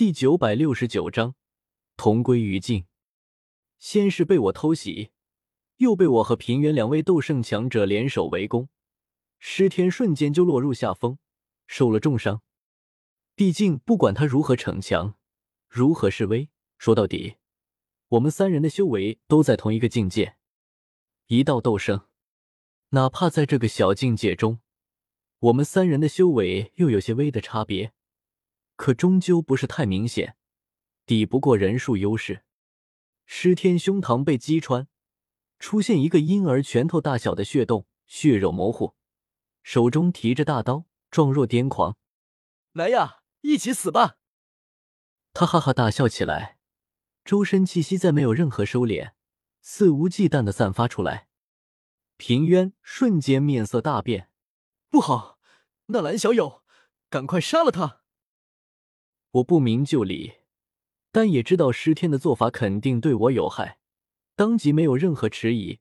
第九百六十九章，同归于尽。先是被我偷袭，又被我和平原两位斗圣强者联手围攻，师天瞬间就落入下风，受了重伤。毕竟，不管他如何逞强，如何示威，说到底，我们三人的修为都在同一个境界。一道斗圣，哪怕在这个小境界中，我们三人的修为又有些微的差别。可终究不是太明显，抵不过人数优势。尸天胸膛被击穿，出现一个婴儿拳头大小的血洞，血肉模糊，手中提着大刀，状若癫狂。来呀，一起死吧！他哈哈大笑起来，周身气息再没有任何收敛，肆无忌惮的散发出来。平渊瞬间面色大变，不好，那蓝小友，赶快杀了他！我不明就里，但也知道师天的做法肯定对我有害，当即没有任何迟疑，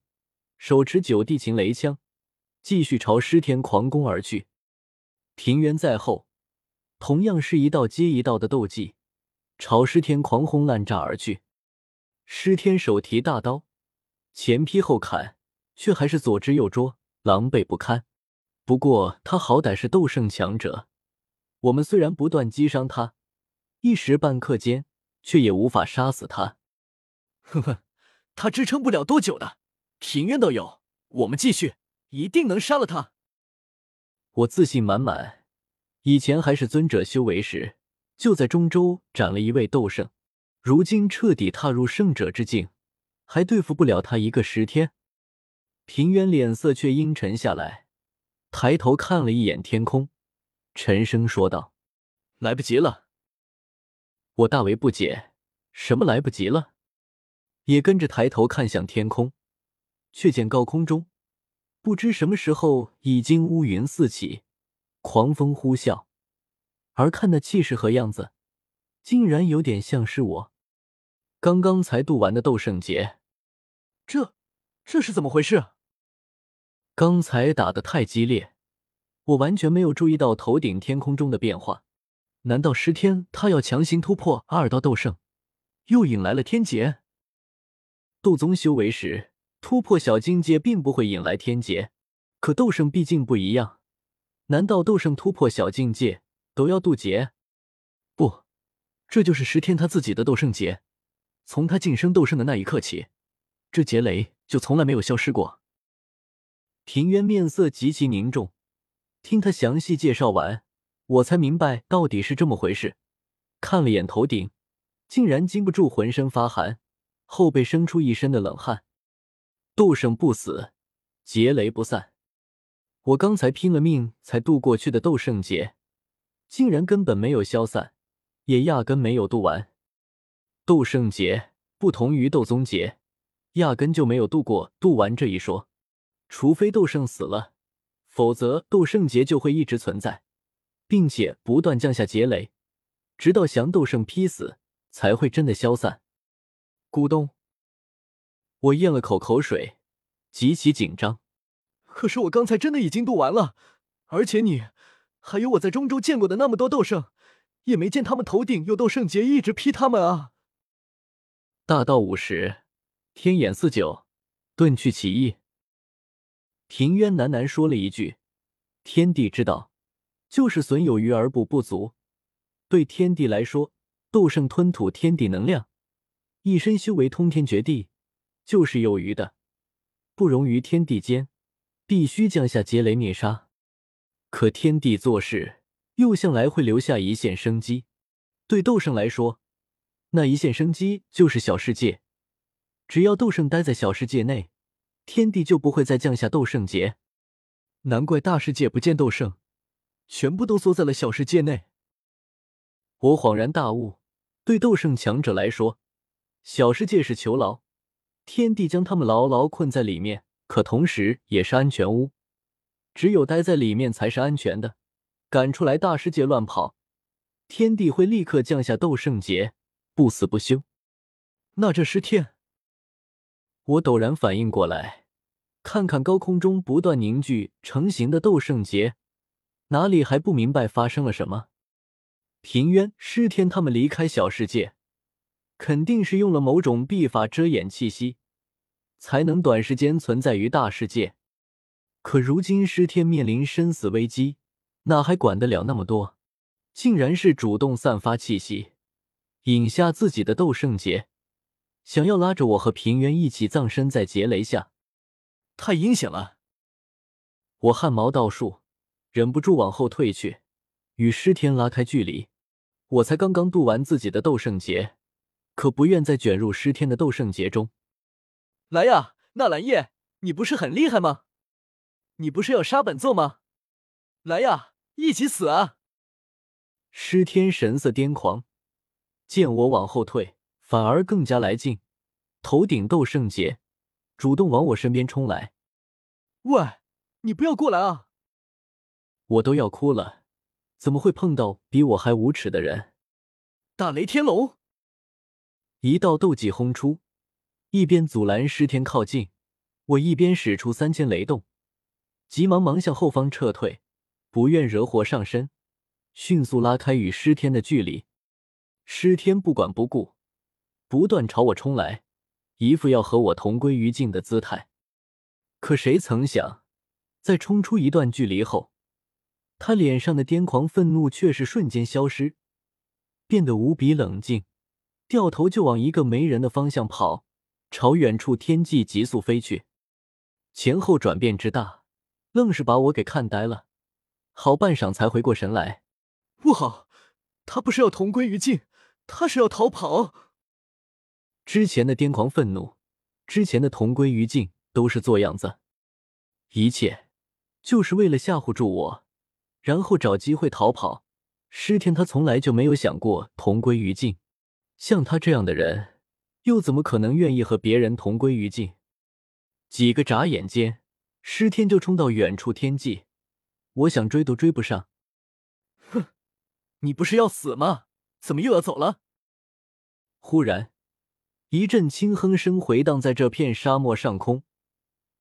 手持九地擒雷枪，继续朝师天狂攻而去。平原在后，同样是一道接一道的斗技，朝师天狂轰滥炸而去。师天手提大刀，前劈后砍，却还是左支右捉，狼狈不堪。不过他好歹是斗圣强者，我们虽然不断击伤他。一时半刻间，却也无法杀死他。呵呵，他支撑不了多久的。平渊道友，我们继续，一定能杀了他。我自信满满，以前还是尊者修为时，就在中州斩了一位斗圣，如今彻底踏入圣者之境，还对付不了他一个十天。平原脸色却阴沉下来，抬头看了一眼天空，沉声说道：“来不及了。”我大为不解，什么来不及了？也跟着抬头看向天空，却见高空中不知什么时候已经乌云四起，狂风呼啸，而看那气势和样子，竟然有点像是我刚刚才渡完的斗圣劫。这这是怎么回事？刚才打的太激烈，我完全没有注意到头顶天空中的变化。难道十天他要强行突破二道斗圣，又引来了天劫？斗宗修为时突破小境界并不会引来天劫，可斗圣毕竟不一样。难道斗圣突破小境界都要渡劫？不，这就是十天他自己的斗圣劫。从他晋升斗圣的那一刻起，这劫雷就从来没有消失过。平原面色极其凝重，听他详细介绍完。我才明白到底是这么回事，看了眼头顶，竟然禁不住浑身发寒，后背生出一身的冷汗。斗圣不死，劫雷不散。我刚才拼了命才渡过去的斗圣劫，竟然根本没有消散，也压根没有渡完。斗圣劫不同于斗宗劫，压根就没有渡过、渡完这一说。除非斗圣死了，否则斗圣劫就会一直存在。并且不断降下劫雷，直到降斗圣劈死，才会真的消散。咕咚！我咽了口口水，极其紧张。可是我刚才真的已经渡完了，而且你还有我在中州见过的那么多斗圣，也没见他们头顶有斗圣劫一直劈他们啊！大道五十，天眼四九，遁去其意。平渊喃喃说了一句：“天地之道。”就是损有余而补不足。对天地来说，斗圣吞吐天地能量，一身修为通天绝地，就是有余的，不容于天地间，必须降下劫雷灭杀。可天地做事，又向来会留下一线生机。对斗圣来说，那一线生机就是小世界。只要斗圣待在小世界内，天地就不会再降下斗圣劫。难怪大世界不见斗圣。全部都缩在了小世界内。我恍然大悟，对斗圣强者来说，小世界是囚牢，天地将他们牢牢困在里面，可同时也是安全屋。只有待在里面才是安全的，赶出来大世界乱跑，天地会立刻降下斗圣劫，不死不休。那这是天……我陡然反应过来，看看高空中不断凝聚成型的斗圣劫。哪里还不明白发生了什么？平渊、师天他们离开小世界，肯定是用了某种秘法遮掩气息，才能短时间存在于大世界。可如今师天面临生死危机，哪还管得了那么多？竟然是主动散发气息，引下自己的斗圣劫，想要拉着我和平原一起葬身在劫雷下，太阴险了！我汗毛倒竖，忍不住往后退去，与尸天拉开距离。我才刚刚渡完自己的斗圣劫，可不愿再卷入尸天的斗圣劫中。来呀，纳兰叶，你不是很厉害吗？你不是要杀本座吗？来呀，一起死啊！尸天神色癫狂，见我往后退，反而更加来劲，头顶斗圣劫，主动往我身边冲来。喂，你不要过来啊！我都要哭了，怎么会碰到比我还无耻的人？大雷天龙，一道斗技轰出，一边阻拦尸天靠近，我一边使出三千雷动，急忙忙向后方撤退，不愿惹火上身。迅速拉开与师天的距离，师天不管不顾，不断朝我冲来，一副要和我同归于尽的姿态。可谁曾想，在冲出一段距离后，他脸上的癫狂愤怒却是瞬间消失，变得无比冷静，掉头就往一个没人的方向跑，朝远处天际急速飞去。前后转变之大，愣是把我给看呆了，好半晌才回过神来。不好，他不是要同归于尽，他是要逃跑。之前的癫狂愤怒，之前的同归于尽，都是做样子，一切就是为了吓唬住我，然后找机会逃跑。师天他从来就没有想过同归于尽，像他这样的人，又怎么可能愿意和别人同归于尽？几个眨眼间，师天就冲到远处天际，我想追都追不上。哼你不是要死吗？怎么又要走了？忽然，一阵轻哼声回荡在这片沙漠上空，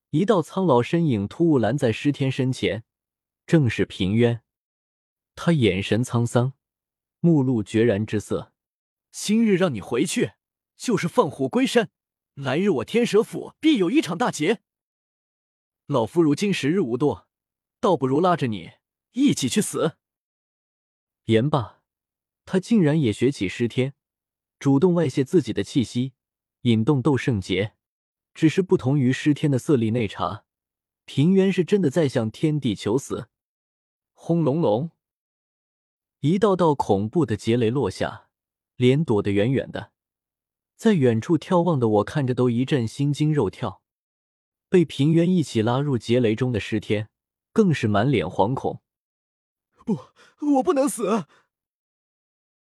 一道苍老身影突兀拦在师天身前，正是平渊。他眼神沧桑，目露决然之色。今日让你回去，就是放虎归山；来日我天蛇府必有一场大劫。老夫如今时日无多，倒不如拉着你一起去死。言罢，他竟然也学起尸天，主动外泄自己的气息，引动斗圣劫。只是不同于尸天的色厉内查，平原是真的在向天地求死。轰隆隆，一道道恐怖的劫雷落下，脸躲得远远的。在远处眺望的我看着都一阵心惊肉跳。被平原一起拉入劫雷中的尸天，更是满脸惶恐。不，我不能死！